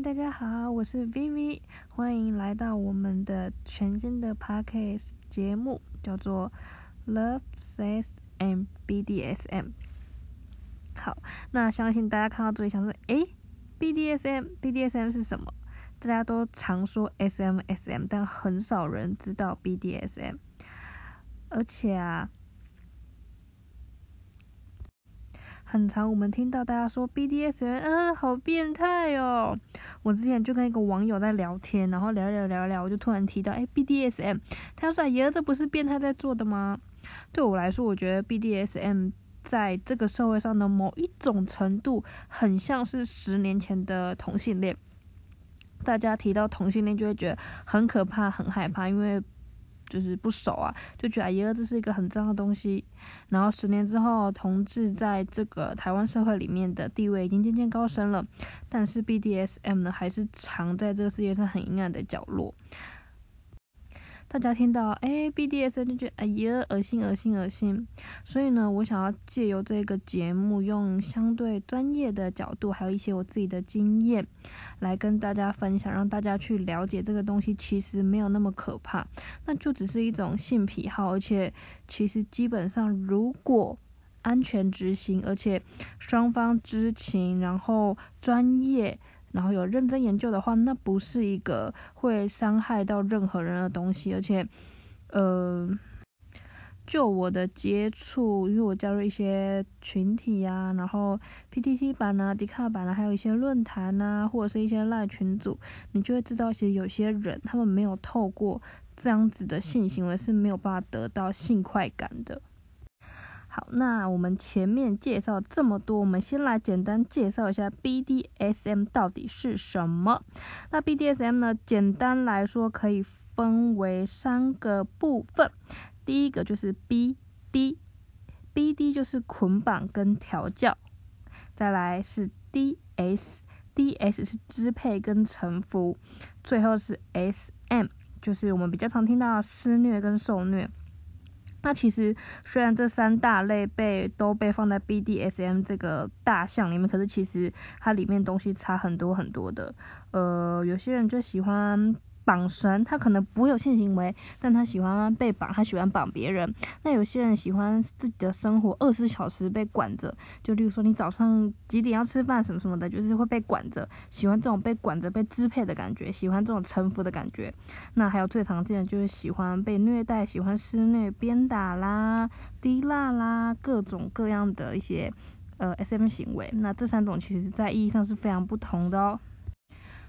大家好，我是 Vivi，欢迎来到我们的全新的 podcast 节目，叫做 Love, Sex and BDSM。好，那相信大家看到这里想说，诶 b d s m BDSM 是什么？大家都常说 SM SM，但很少人知道 BDSM，而且啊。很长，我们听到大家说 BDSM，嗯，好变态哦。我之前就跟一个网友在聊天，然后聊聊聊聊，我就突然提到，哎，BDSM，他说，爷这不是变态在做的吗？对我来说，我觉得 BDSM 在这个社会上的某一种程度，很像是十年前的同性恋。大家提到同性恋，就会觉得很可怕、很害怕，因为。就是不熟啊，就觉得耶，这是一个很脏的东西。然后十年之后，同志在这个台湾社会里面的地位已经渐渐高升了，但是 BDSM 呢，还是藏在这个世界上很阴暗的角落。大家听到哎 BDS 就觉得哎呀恶心恶心恶心，所以呢，我想要借由这个节目，用相对专业的角度，还有一些我自己的经验，来跟大家分享，让大家去了解这个东西其实没有那么可怕，那就只是一种性癖好，而且其实基本上如果安全执行，而且双方知情，然后专业。然后有认真研究的话，那不是一个会伤害到任何人的东西，而且，呃，就我的接触，因为我加入一些群体呀，然后 PTT 版啊、迪卡版啊，还有一些论坛啊，或者是一些赖群组，你就会知道，其实有些人他们没有透过这样子的性行为是没有办法得到性快感的。好，那我们前面介绍这么多，我们先来简单介绍一下 BDSM 到底是什么。那 BDSM 呢，简单来说可以分为三个部分。第一个就是 BD，BD 就是捆绑跟调教。再来是 DS，DS 是支配跟臣服。最后是 SM，就是我们比较常听到施虐跟受虐。那其实虽然这三大类被都被放在 BDSM 这个大项里面，可是其实它里面东西差很多很多的。呃，有些人就喜欢。绑绳，他可能不会有性行为，但他喜欢被绑，他喜欢绑别人。那有些人喜欢自己的生活二十四小时被管着，就例如说你早上几点要吃饭什么什么的，就是会被管着，喜欢这种被管着、被支配的感觉，喜欢这种臣服的感觉。那还有最常见的就是喜欢被虐待，喜欢施虐、鞭打啦、滴蜡啦，各种各样的一些呃 SM 行为。那这三种其实在意义上是非常不同的哦。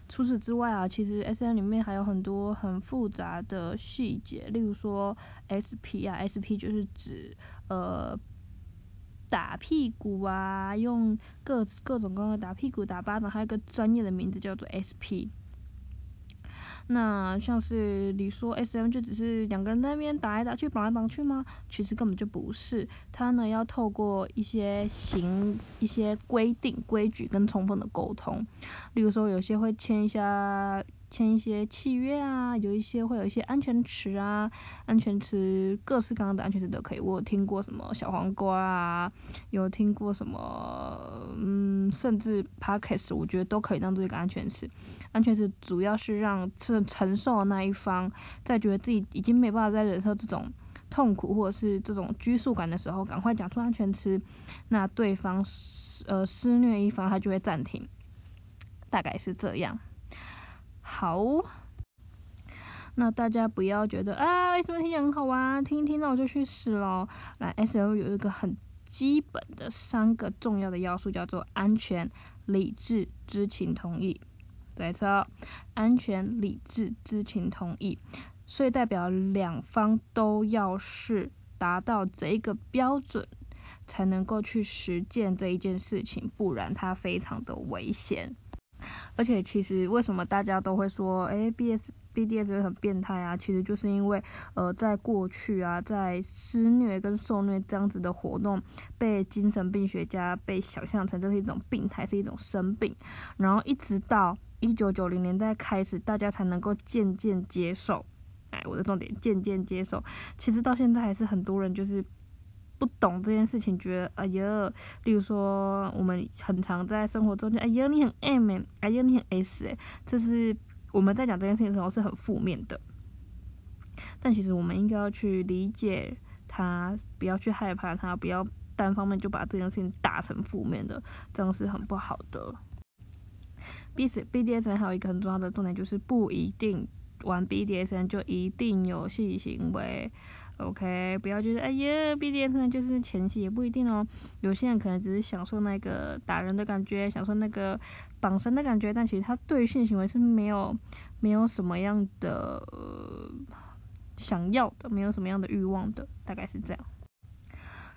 除此之外啊，其实 S N 里面还有很多很复杂的细节，例如说 S P 啊，S P 就是指呃打屁股啊，用各各种各样的打屁股、打巴掌，还有一个专业的名字叫做 S P。那像是你说 S M 就只是两个人在那边打来打去、绑来绑去吗？其实根本就不是，他呢要透过一些行、一些规定、规矩跟充分的沟通，例如说有些会签一下。签一些契约啊，有一些会有一些安全词啊，安全词各式各样的安全词都可以。我听过什么小黄瓜啊，有听过什么，嗯，甚至 podcast，我觉得都可以当做一个安全词。安全词主要是让承承受的那一方在觉得自己已经没办法再忍受这种痛苦或者是这种拘束感的时候，赶快讲出安全词，那对方呃施虐一方他就会暂停，大概是这样。好，那大家不要觉得啊，为什么听起来很好玩？听一听，那我就去试喽。来，S L 有一个很基本的三个重要的要素，叫做安全、理智、知情同意。再次，安全、理智、知情同意，所以代表两方都要是达到这一个标准，才能够去实践这一件事情，不然它非常的危险。而且其实为什么大家都会说，哎，B S B D S 会很变态啊？其实就是因为，呃，在过去啊，在施虐跟受虐这样子的活动，被精神病学家被想象成这是一种病态，是一种生病。然后一直到一九九零年代开始，大家才能够渐渐接受。哎，我的重点，渐渐接受。其实到现在还是很多人就是不懂这件事情，觉得哎呀，例如说我们很常在生活中就哎呀你很 M 哎，哎呀你很 S 哎，这是我们在讲这件事情的时候是很负面的。但其实我们应该要去理解他，不要去害怕他，不要单方面就把这件事情打成负面的，这样是很不好的。B S B D S N 还有一个很重要的重点就是不一定玩 B D S N 就一定有性行为，OK？不要觉得哎呀 B D S N 就是前戏也不一定哦，有些人可能只是享受那个打人的感觉，享受那个绑绳的感觉，但其实他对性行为是没有没有什么样的。想要的，没有什么样的欲望的，大概是这样。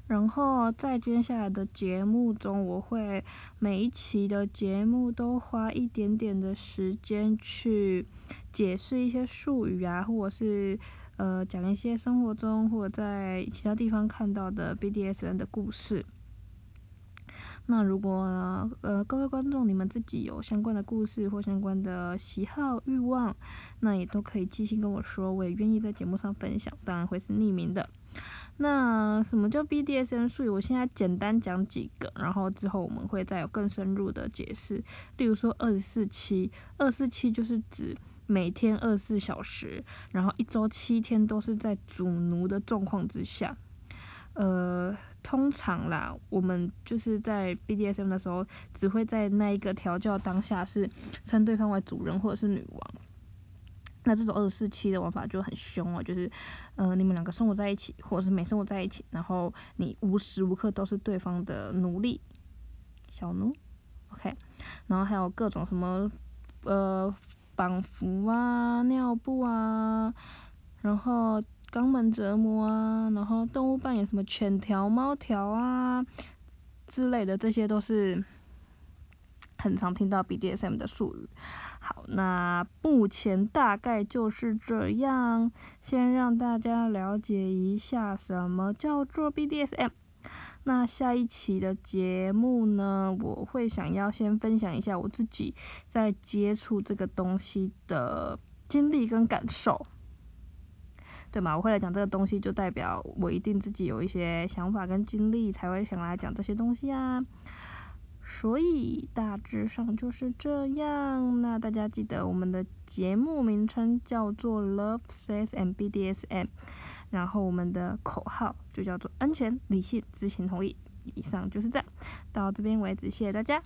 然后在接下来的节目中，我会每一期的节目都花一点点的时间去解释一些术语啊，或者是呃讲一些生活中或者在其他地方看到的 BDSN 的故事。那如果呃各位观众你们自己有相关的故事或相关的喜好欲望，那也都可以寄信跟我说，我也愿意在节目上分享，当然会是匿名的。那什么叫 BDSM 术语？我现在简单讲几个，然后之后我们会再有更深入的解释。例如说二十四期，二十四期就是指每天二十四小时，然后一周七天都是在主奴的状况之下，呃。通常啦，我们就是在 BDSM 的时候，只会在那一个调教当下是称对方为主人或者是女王。那这种二十四期的玩法就很凶哦，就是，呃，你们两个生活在一起，或者是没生活在一起，然后你无时无刻都是对方的奴隶，小奴，OK，然后还有各种什么，呃，绑缚啊、尿布啊，然后。肛门折磨啊，然后动物扮演什么犬条、猫条啊之类的，这些都是很常听到 BDSM 的术语。好，那目前大概就是这样，先让大家了解一下什么叫做 BDSM。那下一期的节目呢，我会想要先分享一下我自己在接触这个东西的经历跟感受。对嘛？我会来讲这个东西，就代表我一定自己有一些想法跟经历，才会想来讲这些东西啊。所以大致上就是这样。那大家记得我们的节目名称叫做 Love Sex and BDSM，然后我们的口号就叫做安全、理性、知情、同意。以上就是这样，到这边为止，谢谢大家。